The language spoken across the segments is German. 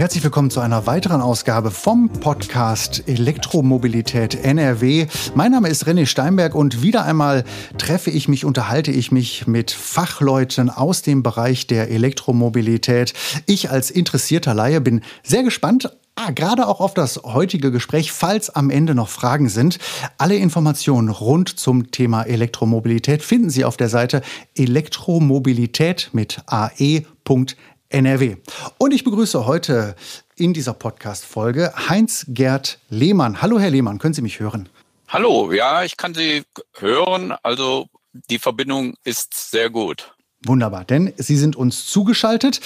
herzlich willkommen zu einer weiteren Ausgabe vom Podcast Elektromobilität NRW. Mein Name ist René Steinberg und wieder einmal treffe ich mich, unterhalte ich mich mit Fachleuten aus dem Bereich der Elektromobilität. Ich als interessierter Laie bin sehr gespannt Ah, gerade auch auf das heutige Gespräch, falls am Ende noch Fragen sind. Alle Informationen rund zum Thema Elektromobilität finden Sie auf der Seite elektromobilität mit ae.nrw. Und ich begrüße heute in dieser Podcast-Folge Heinz-Gerd Lehmann. Hallo, Herr Lehmann, können Sie mich hören? Hallo, ja, ich kann Sie hören. Also die Verbindung ist sehr gut. Wunderbar, denn Sie sind uns zugeschaltet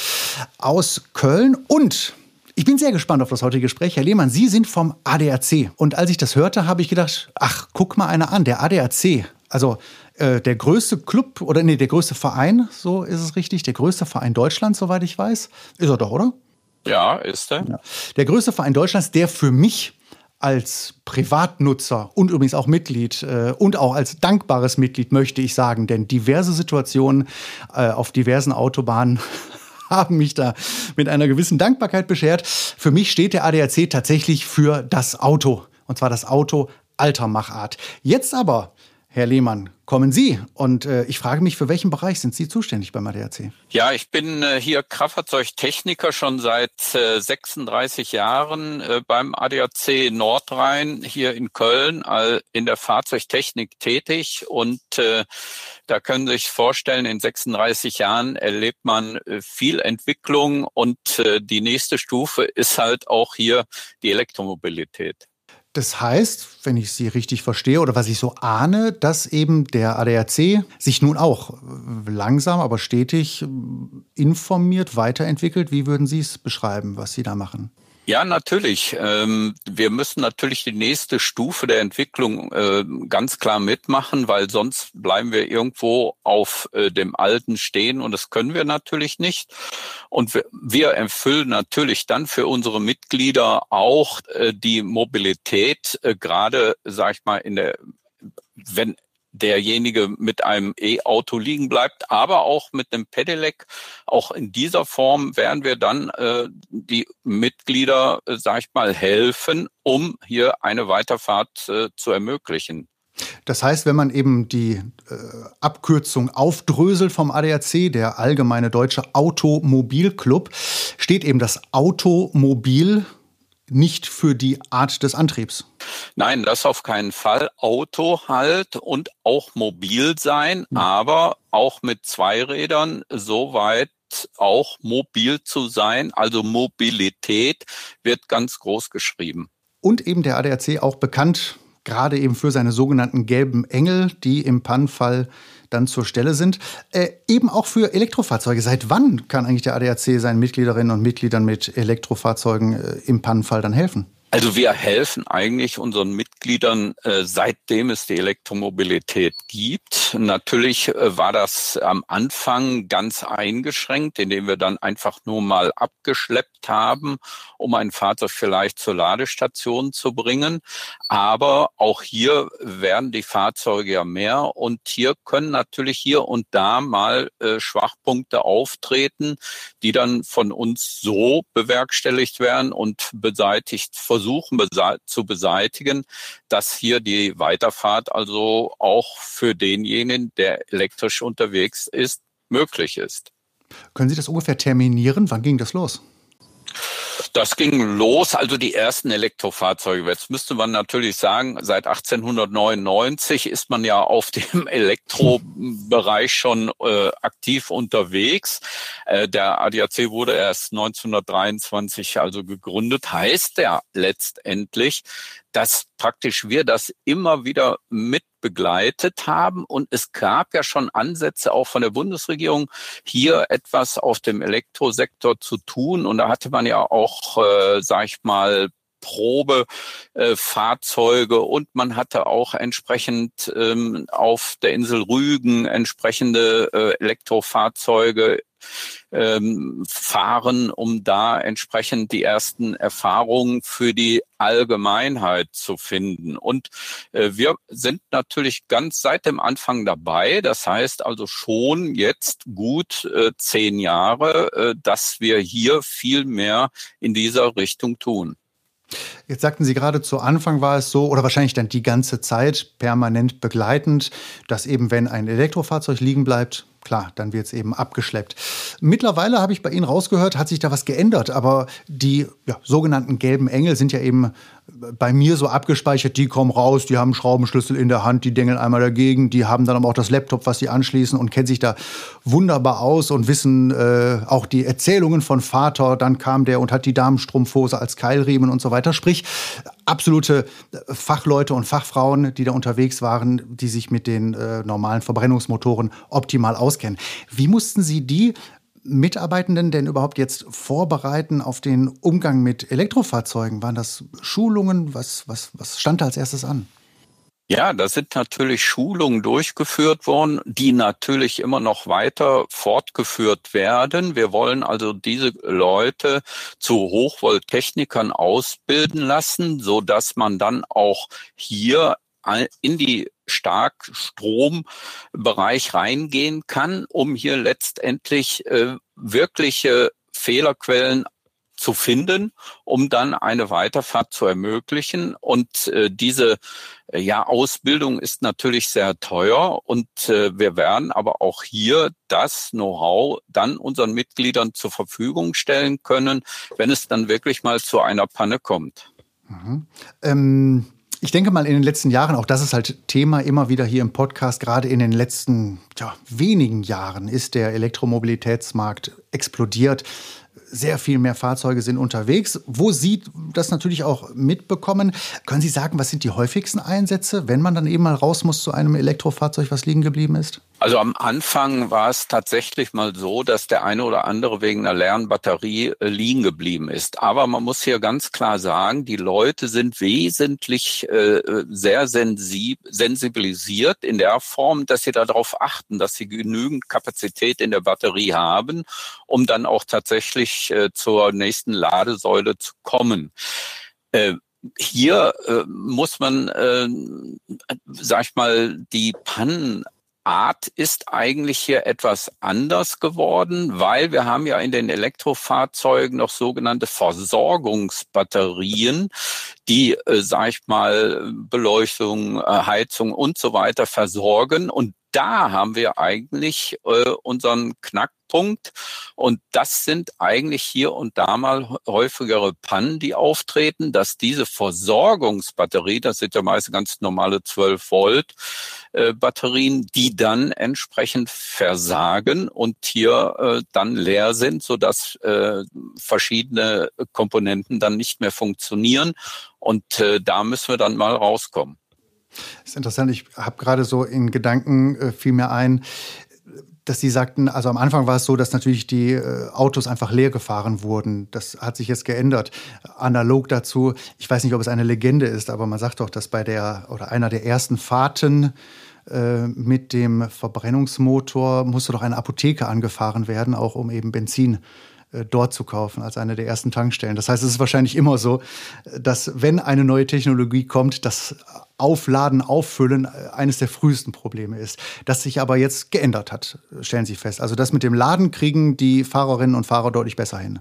aus Köln und ich bin sehr gespannt auf das heutige Gespräch. Herr Lehmann, Sie sind vom ADAC. Und als ich das hörte, habe ich gedacht, ach, guck mal einer an, der ADAC. Also äh, der größte Club oder nee, der größte Verein, so ist es richtig, der größte Verein Deutschlands, soweit ich weiß. Ist er doch, oder? Ja, ist er. Ja. Der größte Verein Deutschlands, der für mich als Privatnutzer und übrigens auch Mitglied äh, und auch als dankbares Mitglied möchte ich sagen, denn diverse Situationen äh, auf diversen Autobahnen haben mich da mit einer gewissen Dankbarkeit beschert. Für mich steht der ADAC tatsächlich für das Auto. Und zwar das Auto alter Machart. Jetzt aber, Herr Lehmann, kommen Sie. Und äh, ich frage mich, für welchen Bereich sind Sie zuständig beim ADAC? Ja, ich bin äh, hier Kraftfahrzeugtechniker schon seit äh, 36 Jahren äh, beim ADAC Nordrhein hier in Köln äh, in der Fahrzeugtechnik tätig. Und äh, da können Sie sich vorstellen, in 36 Jahren erlebt man äh, viel Entwicklung und äh, die nächste Stufe ist halt auch hier die Elektromobilität. Das heißt, wenn ich Sie richtig verstehe oder was ich so ahne, dass eben der ADAC sich nun auch langsam, aber stetig informiert, weiterentwickelt. Wie würden Sie es beschreiben, was Sie da machen? Ja, natürlich. Ähm, wir müssen natürlich die nächste Stufe der Entwicklung äh, ganz klar mitmachen, weil sonst bleiben wir irgendwo auf äh, dem Alten stehen und das können wir natürlich nicht. Und wir, erfüllen natürlich dann für unsere Mitglieder auch äh, die Mobilität, gerade, sag ich mal, in der wenn derjenige mit einem E-Auto liegen bleibt, aber auch mit einem Pedelec. Auch in dieser Form werden wir dann äh, die Mitglieder, äh, sag ich mal, helfen, um hier eine Weiterfahrt äh, zu ermöglichen. Das heißt, wenn man eben die äh, Abkürzung aufdröselt vom ADAC, der Allgemeine Deutsche Automobilclub, steht eben das Automobil nicht für die Art des Antriebs. Nein, das auf keinen Fall. Auto halt und auch mobil sein, mhm. aber auch mit Zweirädern soweit auch mobil zu sein. Also Mobilität wird ganz groß geschrieben. Und eben der ADAC auch bekannt, gerade eben für seine sogenannten gelben Engel, die im Pannfall dann zur Stelle sind. Äh, eben auch für Elektrofahrzeuge. Seit wann kann eigentlich der ADAC seinen Mitgliederinnen und Mitgliedern mit Elektrofahrzeugen äh, im Pannenfall dann helfen? Also wir helfen eigentlich unseren Mitgliedern, äh, seitdem es die Elektromobilität gibt. Natürlich äh, war das am Anfang ganz eingeschränkt, indem wir dann einfach nur mal abgeschleppt haben, um ein Fahrzeug vielleicht zur Ladestation zu bringen. Aber auch hier werden die Fahrzeuge ja mehr und hier können natürlich hier und da mal äh, Schwachpunkte auftreten, die dann von uns so bewerkstelligt werden und beseitigt versuchen versuchen zu beseitigen, dass hier die Weiterfahrt also auch für denjenigen, der elektrisch unterwegs ist, möglich ist. Können Sie das ungefähr terminieren? Wann ging das los? Das ging los, also die ersten Elektrofahrzeuge. Jetzt müsste man natürlich sagen, seit 1899 ist man ja auf dem Elektrobereich schon äh, aktiv unterwegs. Äh, der ADAC wurde erst 1923 also gegründet. Heißt ja letztendlich, dass praktisch wir das immer wieder mit begleitet haben. Und es gab ja schon Ansätze auch von der Bundesregierung, hier etwas auf dem Elektrosektor zu tun. Und da hatte man ja auch, äh, sag ich mal, Probefahrzeuge äh, und man hatte auch entsprechend ähm, auf der Insel Rügen entsprechende äh, Elektrofahrzeuge ähm, fahren, um da entsprechend die ersten Erfahrungen für die Allgemeinheit zu finden. Und äh, wir sind natürlich ganz seit dem Anfang dabei. Das heißt also schon jetzt gut äh, zehn Jahre, äh, dass wir hier viel mehr in dieser Richtung tun. Jetzt sagten Sie gerade, zu Anfang war es so, oder wahrscheinlich dann die ganze Zeit permanent begleitend, dass eben, wenn ein Elektrofahrzeug liegen bleibt, klar, dann wird es eben abgeschleppt. Mittlerweile habe ich bei Ihnen rausgehört, hat sich da was geändert, aber die ja, sogenannten gelben Engel sind ja eben bei mir so abgespeichert, die kommen raus, die haben einen Schraubenschlüssel in der Hand, die dengeln einmal dagegen, die haben dann aber auch das Laptop, was sie anschließen und kennen sich da wunderbar aus und wissen äh, auch die Erzählungen von Vater, dann kam der und hat die Damenstrumpfhose als Keilriemen und so weiter. Sprich, absolute Fachleute und Fachfrauen, die da unterwegs waren, die sich mit den äh, normalen Verbrennungsmotoren optimal auskennen. Wie mussten Sie die Mitarbeitenden denn überhaupt jetzt vorbereiten auf den Umgang mit Elektrofahrzeugen? Waren das Schulungen? Was, was, was stand da als erstes an? Ja, da sind natürlich Schulungen durchgeführt worden, die natürlich immer noch weiter fortgeführt werden. Wir wollen also diese Leute zu Hochvolttechnikern ausbilden lassen, so dass man dann auch hier in die Starkstrombereich reingehen kann, um hier letztendlich äh, wirkliche Fehlerquellen zu finden, um dann eine Weiterfahrt zu ermöglichen. Und äh, diese äh, ja, Ausbildung ist natürlich sehr teuer und äh, wir werden aber auch hier das Know-how dann unseren Mitgliedern zur Verfügung stellen können, wenn es dann wirklich mal zu einer Panne kommt. Mhm. Ähm ich denke mal in den letzten Jahren, auch das ist halt Thema immer wieder hier im Podcast, gerade in den letzten ja, wenigen Jahren ist der Elektromobilitätsmarkt explodiert sehr viel mehr Fahrzeuge sind unterwegs. Wo Sie das natürlich auch mitbekommen, können Sie sagen, was sind die häufigsten Einsätze, wenn man dann eben mal raus muss zu einem Elektrofahrzeug, was liegen geblieben ist? Also am Anfang war es tatsächlich mal so, dass der eine oder andere wegen einer leeren Batterie äh, liegen geblieben ist. Aber man muss hier ganz klar sagen, die Leute sind wesentlich äh, sehr sensibilisiert in der Form, dass sie darauf achten, dass sie genügend Kapazität in der Batterie haben, um dann auch tatsächlich äh, zur nächsten Ladesäule zu kommen. Äh, hier äh, muss man, äh, sag ich mal, die Pannen Art ist eigentlich hier etwas anders geworden, weil wir haben ja in den Elektrofahrzeugen noch sogenannte Versorgungsbatterien, die, äh, sag ich mal, Beleuchtung, äh, Heizung und so weiter versorgen. Und da haben wir eigentlich äh, unseren Knackpunkt. Und das sind eigentlich hier und da mal häufigere Pannen, die auftreten, dass diese Versorgungsbatterie, das sind ja meist ganz normale 12 Volt äh, Batterien, die dann entsprechend versagen und hier äh, dann leer sind, sodass äh, verschiedene Komponenten dann nicht mehr funktionieren. Und äh, da müssen wir dann mal rauskommen. Das ist interessant. Ich habe gerade so in Gedanken äh, fiel mir ein, dass Sie sagten, also am Anfang war es so, dass natürlich die äh, Autos einfach leer gefahren wurden. Das hat sich jetzt geändert. Analog dazu, ich weiß nicht, ob es eine Legende ist, aber man sagt doch, dass bei der oder einer der ersten Fahrten äh, mit dem Verbrennungsmotor musste doch eine Apotheke angefahren werden, auch um eben Benzin äh, dort zu kaufen als eine der ersten Tankstellen. Das heißt, es ist wahrscheinlich immer so, dass wenn eine neue Technologie kommt, das Aufladen, Auffüllen äh, eines der frühesten Probleme ist. Das sich aber jetzt geändert hat, stellen Sie fest. Also das mit dem Laden kriegen die Fahrerinnen und Fahrer deutlich besser hin.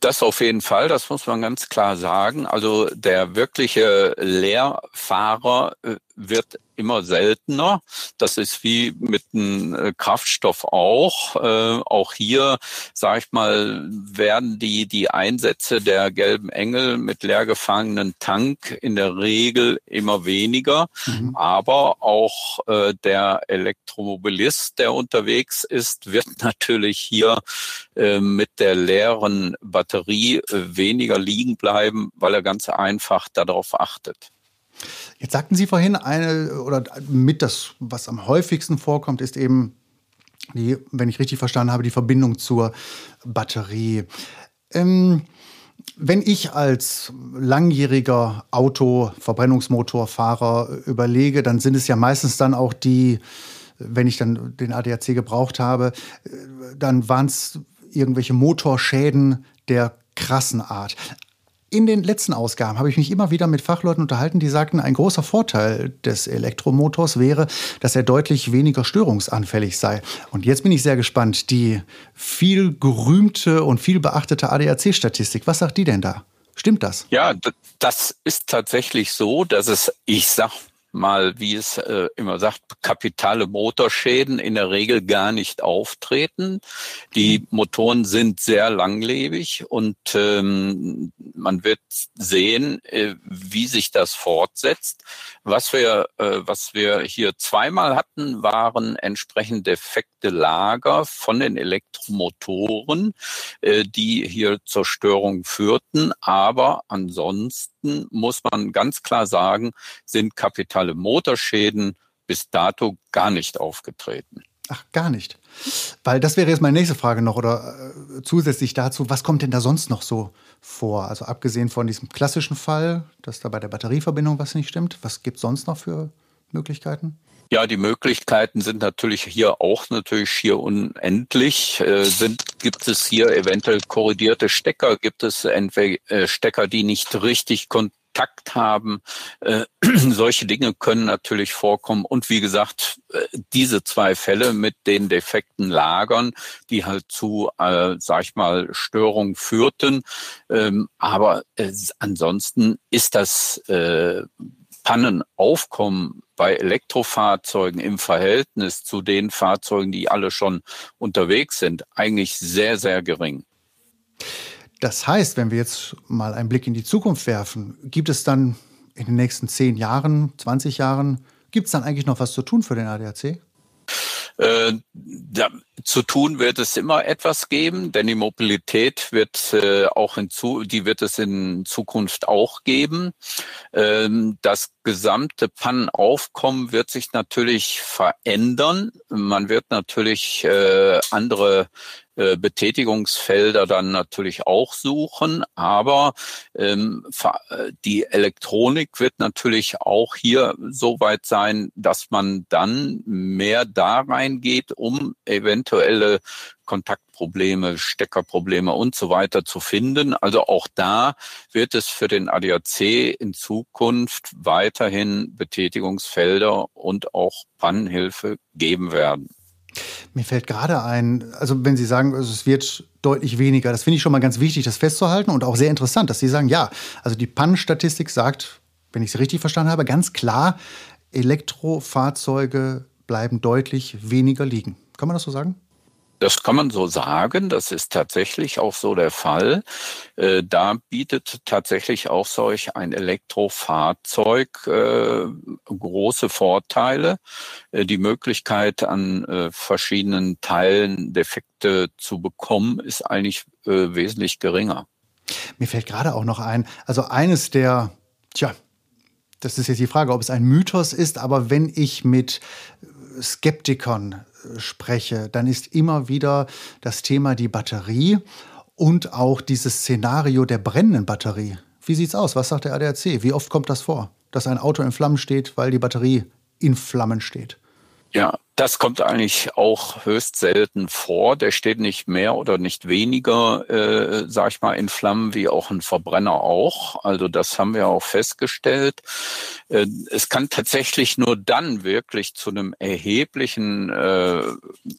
Das auf jeden Fall, das muss man ganz klar sagen. Also der wirkliche Leerfahrer äh, wird immer seltener. Das ist wie mit einem äh, Kraftstoff auch. Äh, auch hier, sage ich mal, werden die, die Einsätze der gelben Engel mit leer gefangenen Tank in der Regel immer weniger. Mhm. Aber auch äh, der Elektromobilist, der unterwegs ist, wird natürlich hier äh, mit der leeren Batterie weniger liegen bleiben, weil er ganz einfach darauf achtet. Jetzt sagten Sie vorhin, eine oder mit das, was am häufigsten vorkommt, ist eben die, wenn ich richtig verstanden habe, die Verbindung zur Batterie. Ähm, wenn ich als langjähriger Auto-Verbrennungsmotorfahrer überlege, dann sind es ja meistens dann auch die wenn ich dann den ADAC gebraucht habe, dann waren es irgendwelche Motorschäden der krassen Art. In den letzten Ausgaben habe ich mich immer wieder mit Fachleuten unterhalten, die sagten, ein großer Vorteil des Elektromotors wäre, dass er deutlich weniger störungsanfällig sei. Und jetzt bin ich sehr gespannt. Die viel gerühmte und viel beachtete ADAC-Statistik, was sagt die denn da? Stimmt das? Ja, das ist tatsächlich so, dass es, ich sag mal, wie es äh, immer sagt, kapitale Motorschäden in der Regel gar nicht auftreten. Die mhm. Motoren sind sehr langlebig und ähm, man wird sehen, äh, wie sich das fortsetzt. Was wir, äh, was wir hier zweimal hatten, waren entsprechend defekte Lager von den Elektromotoren, äh, die hier zur Störung führten. Aber ansonsten muss man ganz klar sagen, sind kapitale Motorschäden bis dato gar nicht aufgetreten. Ach, gar nicht. Weil das wäre jetzt meine nächste Frage noch oder äh, zusätzlich dazu, was kommt denn da sonst noch so vor? Also abgesehen von diesem klassischen Fall, dass da bei der Batterieverbindung was nicht stimmt, was gibt es sonst noch für Möglichkeiten? Ja, die Möglichkeiten sind natürlich hier auch natürlich hier unendlich. Äh, sind, gibt es hier eventuell korrigierte Stecker? Gibt es entweder äh, Stecker, die nicht richtig kon Kontakt haben. Äh, solche Dinge können natürlich vorkommen. Und wie gesagt, äh, diese zwei Fälle mit den defekten Lagern, die halt zu, äh, sag ich mal, Störungen führten. Ähm, aber äh, ansonsten ist das äh, Pannenaufkommen bei Elektrofahrzeugen im Verhältnis zu den Fahrzeugen, die alle schon unterwegs sind, eigentlich sehr, sehr gering. Das heißt, wenn wir jetzt mal einen Blick in die Zukunft werfen, gibt es dann in den nächsten 10 Jahren, 20 Jahren, gibt es dann eigentlich noch was zu tun für den ADAC? Äh, da, zu tun wird es immer etwas geben, denn die Mobilität wird äh, auch in zu, die wird es in Zukunft auch geben. Ähm, das gesamte Pannenaufkommen wird sich natürlich verändern. Man wird natürlich äh, andere äh, Betätigungsfelder dann natürlich auch suchen, aber ähm, die Elektronik wird natürlich auch hier so weit sein, dass man dann mehr da reingeht, um eventuelle Kontaktprobleme, Steckerprobleme und so weiter zu finden. Also auch da wird es für den ADAC in Zukunft weiterhin Betätigungsfelder und auch Pannenhilfe geben werden. Mir fällt gerade ein, also wenn Sie sagen, es wird deutlich weniger, das finde ich schon mal ganz wichtig, das festzuhalten und auch sehr interessant, dass Sie sagen, ja, also die Pannenstatistik sagt, wenn ich Sie richtig verstanden habe, ganz klar, Elektrofahrzeuge bleiben deutlich weniger liegen. Kann man das so sagen? Das kann man so sagen. Das ist tatsächlich auch so der Fall. Äh, da bietet tatsächlich auch solch ein Elektrofahrzeug äh, große Vorteile. Äh, die Möglichkeit, an verschiedenen Teilen Defekte zu bekommen, ist eigentlich wesentlich geringer. Mir fällt gerade auch noch ein, also eines der, tja, das ist jetzt die Frage, ob es ein Mythos ist, aber wenn ich mit Skeptikern spreche, dann ist immer wieder das Thema die Batterie und auch dieses Szenario der brennenden Batterie. Wie sieht's aus? Was sagt der ADAC? Wie oft kommt das vor, dass ein Auto in Flammen steht, weil die Batterie in Flammen steht? Ja, das kommt eigentlich auch höchst selten vor. Der steht nicht mehr oder nicht weniger, äh, sag ich mal, in Flammen wie auch ein Verbrenner auch. Also das haben wir auch festgestellt. Äh, es kann tatsächlich nur dann wirklich zu einem erheblichen äh,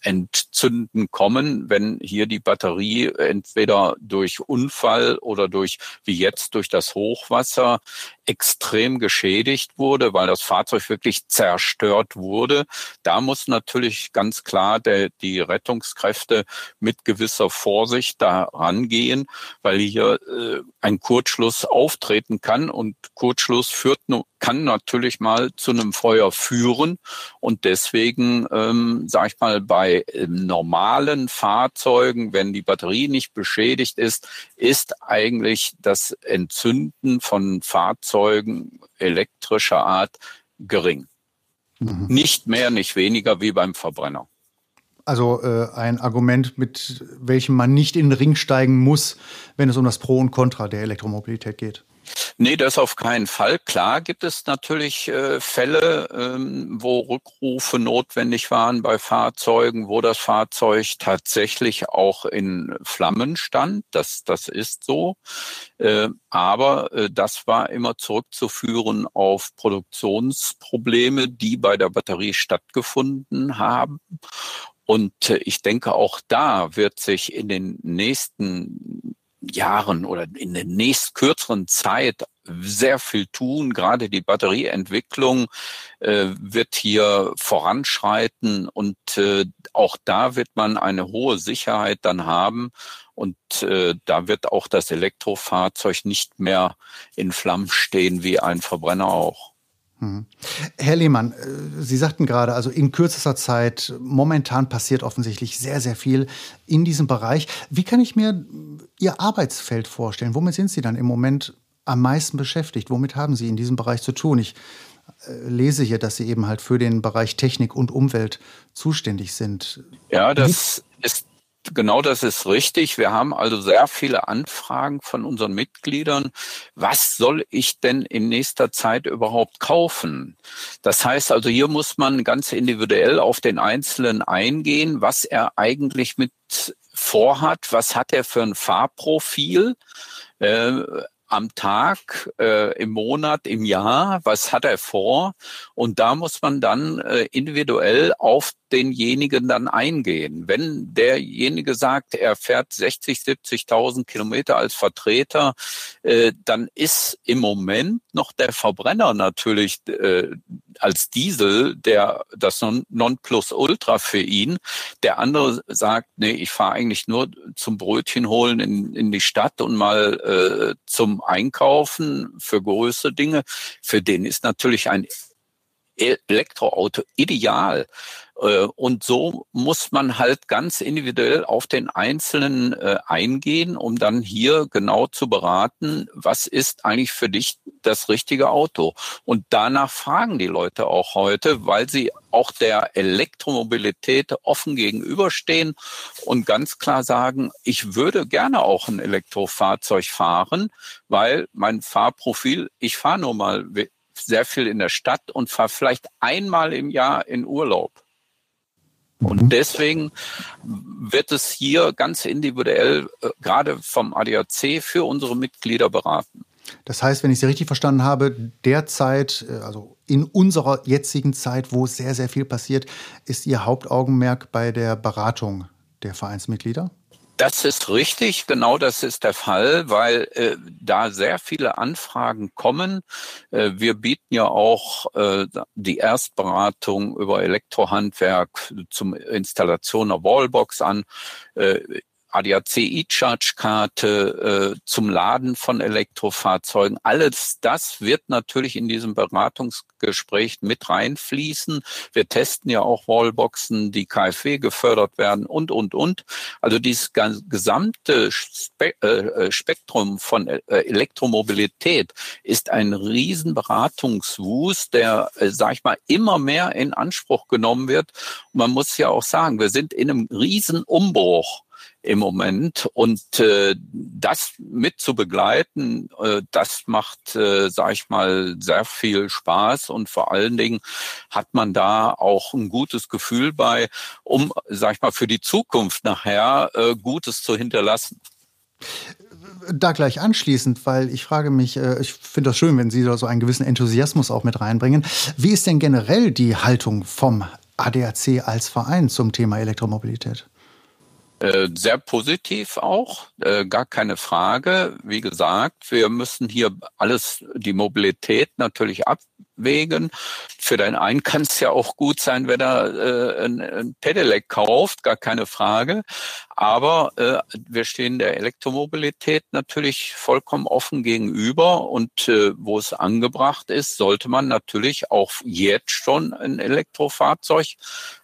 Entzünden kommen, wenn hier die Batterie entweder durch Unfall oder durch, wie jetzt, durch das Hochwasser extrem geschädigt wurde, weil das Fahrzeug wirklich zerstört wurde. Da muss natürlich ganz klar der, die Rettungskräfte mit gewisser Vorsicht da rangehen, weil hier äh, ein Kurzschluss auftreten kann und Kurzschluss führt kann natürlich mal zu einem Feuer führen und deswegen ähm, sage ich mal bei ähm, normalen Fahrzeugen, wenn die Batterie nicht beschädigt ist, ist eigentlich das Entzünden von Fahrzeugen elektrischer Art gering. Mhm. Nicht mehr, nicht weniger wie beim Verbrenner. Also äh, ein Argument, mit welchem man nicht in den Ring steigen muss, wenn es um das Pro und Contra der Elektromobilität geht. Nee, das auf keinen Fall. Klar gibt es natürlich äh, Fälle, ähm, wo Rückrufe notwendig waren bei Fahrzeugen, wo das Fahrzeug tatsächlich auch in Flammen stand. Das, das ist so. Äh, aber äh, das war immer zurückzuführen auf Produktionsprobleme, die bei der Batterie stattgefunden haben. Und äh, ich denke, auch da wird sich in den nächsten Jahren oder in der nächst kürzeren Zeit sehr viel tun. Gerade die Batterieentwicklung äh, wird hier voranschreiten und äh, auch da wird man eine hohe Sicherheit dann haben. Und äh, da wird auch das Elektrofahrzeug nicht mehr in Flammen stehen wie ein Verbrenner auch. Mhm. Herr Lehmann, äh, Sie sagten gerade, also in kürzester Zeit, momentan passiert offensichtlich sehr, sehr viel in diesem Bereich. Wie kann ich mir Ihr Arbeitsfeld vorstellen? Womit sind Sie dann im Moment am meisten beschäftigt? Womit haben Sie in diesem Bereich zu tun? Ich äh, lese hier, dass Sie eben halt für den Bereich Technik und Umwelt zuständig sind. Ja, das ist genau das ist richtig. Wir haben also sehr viele Anfragen von unseren Mitgliedern. Was soll ich denn in nächster Zeit überhaupt kaufen? Das heißt also, hier muss man ganz individuell auf den Einzelnen eingehen, was er eigentlich mit vorhat, was hat er für ein Fahrprofil. Äh, am Tag, äh, im Monat, im Jahr, was hat er vor? Und da muss man dann äh, individuell auf denjenigen dann eingehen. Wenn derjenige sagt, er fährt 60, 70.000 Kilometer als Vertreter, äh, dann ist im Moment noch der Verbrenner natürlich äh, als Diesel der das Nonplusultra für ihn. Der andere sagt, nee, ich fahre eigentlich nur zum Brötchen holen in, in die Stadt und mal äh, Einkaufen für größere Dinge. Für den ist natürlich ein Elektroauto ideal. Äh, und so muss man halt ganz individuell auf den Einzelnen äh, eingehen, um dann hier genau zu beraten, was ist eigentlich für dich das richtige Auto. Und danach fragen die Leute auch heute, weil sie auch der Elektromobilität offen gegenüberstehen und ganz klar sagen, ich würde gerne auch ein Elektrofahrzeug fahren, weil mein Fahrprofil, ich fahre nur mal sehr viel in der Stadt und fahre vielleicht einmal im Jahr in Urlaub. Und mhm. deswegen wird es hier ganz individuell, äh, gerade vom ADAC, für unsere Mitglieder beraten. Das heißt, wenn ich Sie richtig verstanden habe, derzeit, äh, also in unserer jetzigen Zeit, wo sehr, sehr viel passiert, ist Ihr Hauptaugenmerk bei der Beratung der Vereinsmitglieder? Das ist richtig, genau das ist der Fall, weil äh, da sehr viele Anfragen kommen. Äh, wir bieten ja auch äh, die Erstberatung über Elektrohandwerk zum Installation einer Wallbox an. Äh, ADAC E-Charge-Karte äh, zum Laden von Elektrofahrzeugen. Alles das wird natürlich in diesem Beratungsgespräch mit reinfließen. Wir testen ja auch Wallboxen, die KfW gefördert werden und, und, und. Also dieses gesamte Spe äh, Spektrum von äh, Elektromobilität ist ein Riesenberatungswust, der, äh, sag ich mal, immer mehr in Anspruch genommen wird. Und man muss ja auch sagen, wir sind in einem Riesenumbruch im Moment. Und äh, das mit zu begleiten, äh, das macht, äh, sag ich mal, sehr viel Spaß und vor allen Dingen hat man da auch ein gutes Gefühl bei, um, sag ich mal, für die Zukunft nachher äh, Gutes zu hinterlassen da gleich anschließend, weil ich frage mich, äh, ich finde das schön, wenn Sie da so einen gewissen Enthusiasmus auch mit reinbringen. Wie ist denn generell die Haltung vom ADAC als Verein zum Thema Elektromobilität? Äh, sehr positiv auch, äh, gar keine Frage. Wie gesagt, wir müssen hier alles, die Mobilität natürlich abwägen. Für den einen kann es ja auch gut sein, wenn er äh, ein, ein Pedelec kauft, gar keine Frage. Aber äh, wir stehen der Elektromobilität natürlich vollkommen offen gegenüber und äh, wo es angebracht ist, sollte man natürlich auch jetzt schon ein Elektrofahrzeug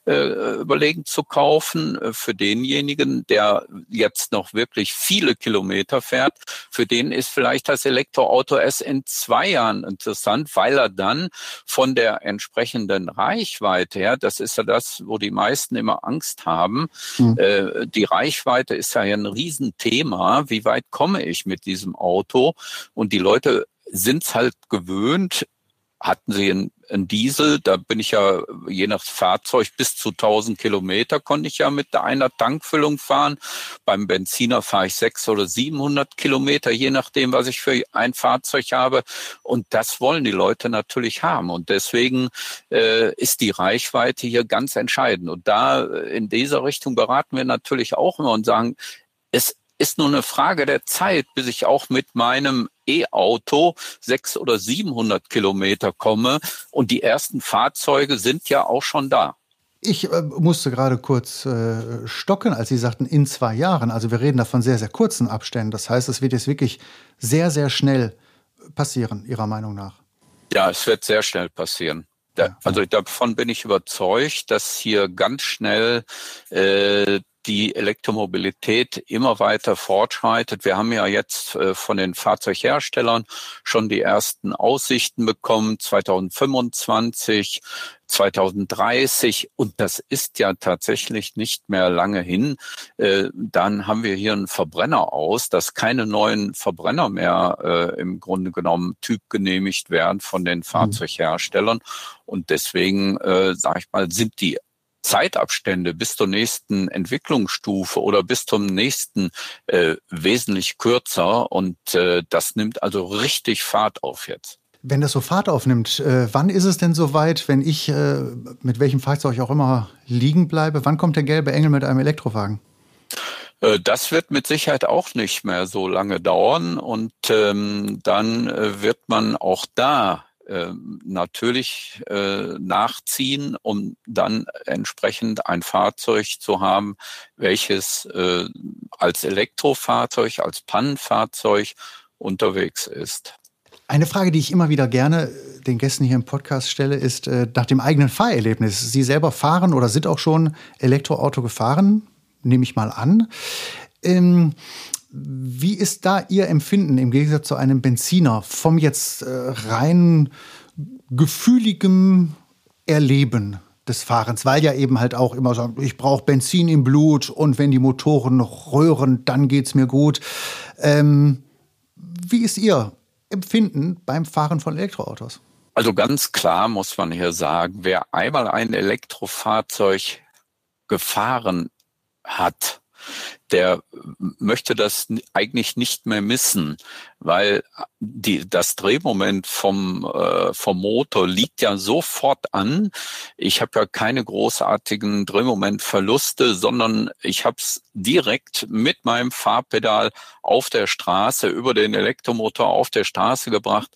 äh, überlegen zu kaufen. Für denjenigen, der jetzt noch wirklich viele Kilometer fährt, für den ist vielleicht das Elektroauto erst in zwei Jahren interessant, weil er dann von der entsprechenden Reichweite her, das ist ja das, wo die meisten immer Angst haben, mhm. äh, die Reichweite ist ja ein Riesenthema. Wie weit komme ich mit diesem Auto? Und die Leute sind es halt gewöhnt, hatten sie einen, einen, Diesel, da bin ich ja je nach Fahrzeug bis zu 1000 Kilometer konnte ich ja mit einer Tankfüllung fahren. Beim Benziner fahre ich 600 oder 700 Kilometer, je nachdem, was ich für ein Fahrzeug habe. Und das wollen die Leute natürlich haben. Und deswegen äh, ist die Reichweite hier ganz entscheidend. Und da äh, in dieser Richtung beraten wir natürlich auch immer und sagen, es ist nur eine Frage der Zeit, bis ich auch mit meinem E-Auto sechs oder 700 Kilometer komme. Und die ersten Fahrzeuge sind ja auch schon da. Ich äh, musste gerade kurz äh, stocken, als Sie sagten, in zwei Jahren. Also wir reden da von sehr, sehr kurzen Abständen. Das heißt, es wird jetzt wirklich sehr, sehr schnell passieren, Ihrer Meinung nach. Ja, es wird sehr schnell passieren. Da, also davon bin ich überzeugt, dass hier ganz schnell äh, die Elektromobilität immer weiter fortschreitet. Wir haben ja jetzt äh, von den Fahrzeugherstellern schon die ersten Aussichten bekommen, 2025, 2030 und das ist ja tatsächlich nicht mehr lange hin. Äh, dann haben wir hier einen Verbrenner aus, dass keine neuen Verbrenner mehr äh, im Grunde genommen Typ genehmigt werden von den mhm. Fahrzeugherstellern. Und deswegen, sage ich mal, sind die Zeitabstände bis zur nächsten Entwicklungsstufe oder bis zum nächsten äh, wesentlich kürzer und äh, das nimmt also richtig Fahrt auf jetzt. Wenn das so Fahrt aufnimmt, äh, wann ist es denn soweit, wenn ich äh, mit welchem Fahrzeug auch immer liegen bleibe? Wann kommt der gelbe Engel mit einem Elektrowagen? Äh, das wird mit Sicherheit auch nicht mehr so lange dauern und ähm, dann äh, wird man auch da natürlich äh, nachziehen, um dann entsprechend ein Fahrzeug zu haben, welches äh, als Elektrofahrzeug, als Pannenfahrzeug unterwegs ist. Eine Frage, die ich immer wieder gerne den Gästen hier im Podcast stelle, ist äh, nach dem eigenen Fahrerlebnis. Sie selber fahren oder sind auch schon Elektroauto gefahren, nehme ich mal an. Ähm, wie ist da Ihr Empfinden im Gegensatz zu einem Benziner vom jetzt äh, rein gefühligem Erleben des Fahrens, weil ja eben halt auch immer sagen, ich brauche Benzin im Blut und wenn die Motoren noch röhren, dann geht es mir gut. Ähm, wie ist Ihr Empfinden beim Fahren von Elektroautos? Also ganz klar muss man hier sagen, wer einmal ein Elektrofahrzeug gefahren hat, der möchte das eigentlich nicht mehr missen, weil die, das Drehmoment vom, äh, vom Motor liegt ja sofort an. Ich habe ja keine großartigen Drehmomentverluste, sondern ich habe es direkt mit meinem Fahrpedal auf der Straße über den Elektromotor auf der Straße gebracht.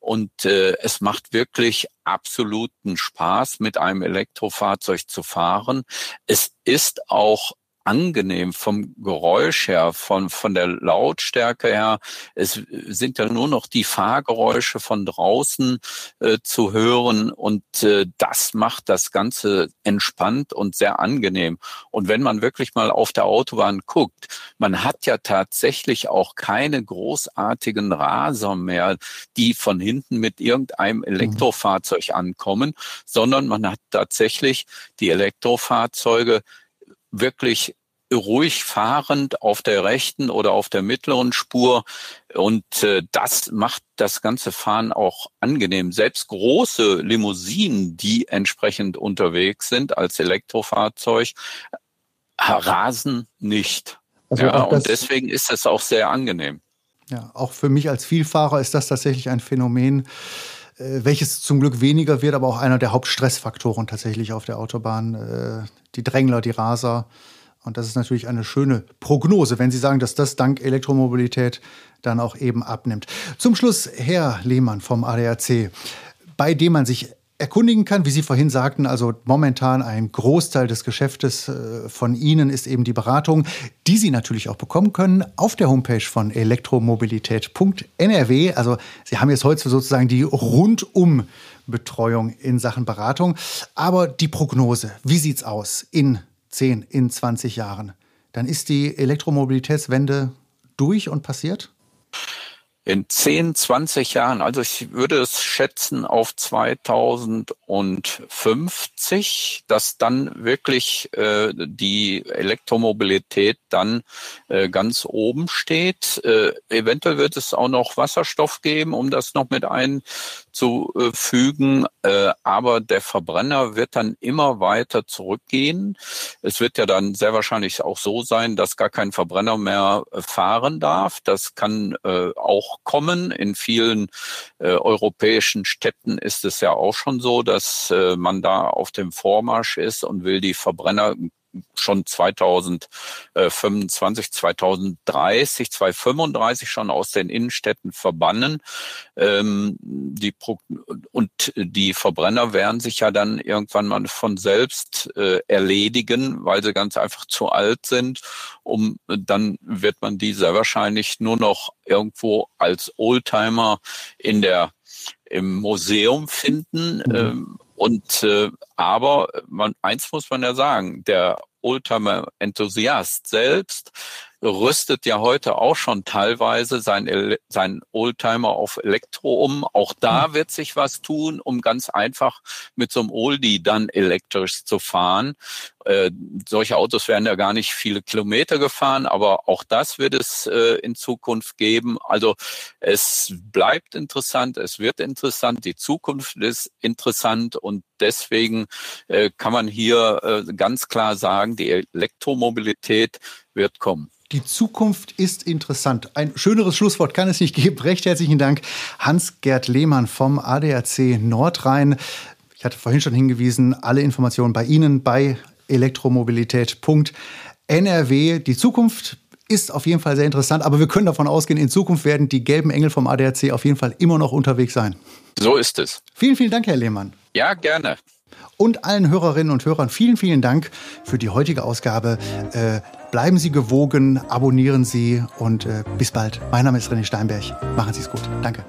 Und äh, es macht wirklich absoluten Spaß, mit einem Elektrofahrzeug zu fahren. Es ist auch angenehm vom Geräusch her, von, von der Lautstärke her. Es sind ja nur noch die Fahrgeräusche von draußen äh, zu hören und äh, das macht das Ganze entspannt und sehr angenehm. Und wenn man wirklich mal auf der Autobahn guckt, man hat ja tatsächlich auch keine großartigen Raser mehr, die von hinten mit irgendeinem mhm. Elektrofahrzeug ankommen, sondern man hat tatsächlich die Elektrofahrzeuge wirklich ruhig fahrend auf der rechten oder auf der mittleren Spur. Und äh, das macht das ganze Fahren auch angenehm. Selbst große Limousinen, die entsprechend unterwegs sind als Elektrofahrzeug, rasen nicht. Also ja, und deswegen ist es auch sehr angenehm. Ja, auch für mich als Vielfahrer ist das tatsächlich ein Phänomen, welches zum Glück weniger wird, aber auch einer der Hauptstressfaktoren tatsächlich auf der Autobahn. Äh, die Drängler, die Raser. Und das ist natürlich eine schöne Prognose, wenn Sie sagen, dass das dank Elektromobilität dann auch eben abnimmt. Zum Schluss Herr Lehmann vom ADAC, bei dem man sich erkundigen kann. Wie Sie vorhin sagten, also momentan ein Großteil des Geschäftes äh, von Ihnen ist eben die Beratung, die Sie natürlich auch bekommen können auf der Homepage von elektromobilität.nrw. Also Sie haben jetzt heute sozusagen die Rundumbetreuung in Sachen Beratung. Aber die Prognose, wie sieht's aus in 10, in 20 Jahren? Dann ist die Elektromobilitätswende durch und passiert? In 10, 20 Jahren, also ich würde es schätzen auf 2050, dass dann wirklich äh, die Elektromobilität dann äh, ganz oben steht. Äh, eventuell wird es auch noch Wasserstoff geben, um das noch mit einzufügen. Äh, aber der Verbrenner wird dann immer weiter zurückgehen. Es wird ja dann sehr wahrscheinlich auch so sein, dass gar kein Verbrenner mehr fahren darf. Das kann äh, auch kommen. In vielen äh, europäischen Städten ist es ja auch schon so, dass äh, man da auf dem Vormarsch ist und will die Verbrenner schon 2025, 2030, 2035 schon aus den Innenstädten verbannen. Ähm, die Pro und die Verbrenner werden sich ja dann irgendwann mal von selbst äh, erledigen, weil sie ganz einfach zu alt sind. Um dann wird man die sehr wahrscheinlich nur noch irgendwo als Oldtimer in der im Museum finden. Mhm. Ähm, und äh, aber man, eins muss man ja sagen, der Oldtimer-Enthusiast selbst rüstet ja heute auch schon teilweise sein, sein Oldtimer auf Elektro um. Auch da hm. wird sich was tun, um ganz einfach mit so einem Oldie dann elektrisch zu fahren. Äh, solche Autos werden ja gar nicht viele Kilometer gefahren, aber auch das wird es äh, in Zukunft geben. Also es bleibt interessant, es wird interessant, die Zukunft ist interessant und deswegen äh, kann man hier äh, ganz klar sagen, die Elektromobilität wird kommen. Die Zukunft ist interessant. Ein schöneres Schlusswort kann es nicht geben. Recht herzlichen Dank, Hans-Gerd Lehmann vom ADAC Nordrhein. Ich hatte vorhin schon hingewiesen, alle Informationen bei Ihnen bei elektromobilität.nrw. Die Zukunft ist auf jeden Fall sehr interessant, aber wir können davon ausgehen, in Zukunft werden die gelben Engel vom ADAC auf jeden Fall immer noch unterwegs sein. So ist es. Vielen, vielen Dank, Herr Lehmann. Ja, gerne. Und allen Hörerinnen und Hörern vielen, vielen Dank für die heutige Ausgabe. Äh, bleiben Sie gewogen, abonnieren Sie und äh, bis bald. Mein Name ist René Steinberg. Machen Sie es gut. Danke.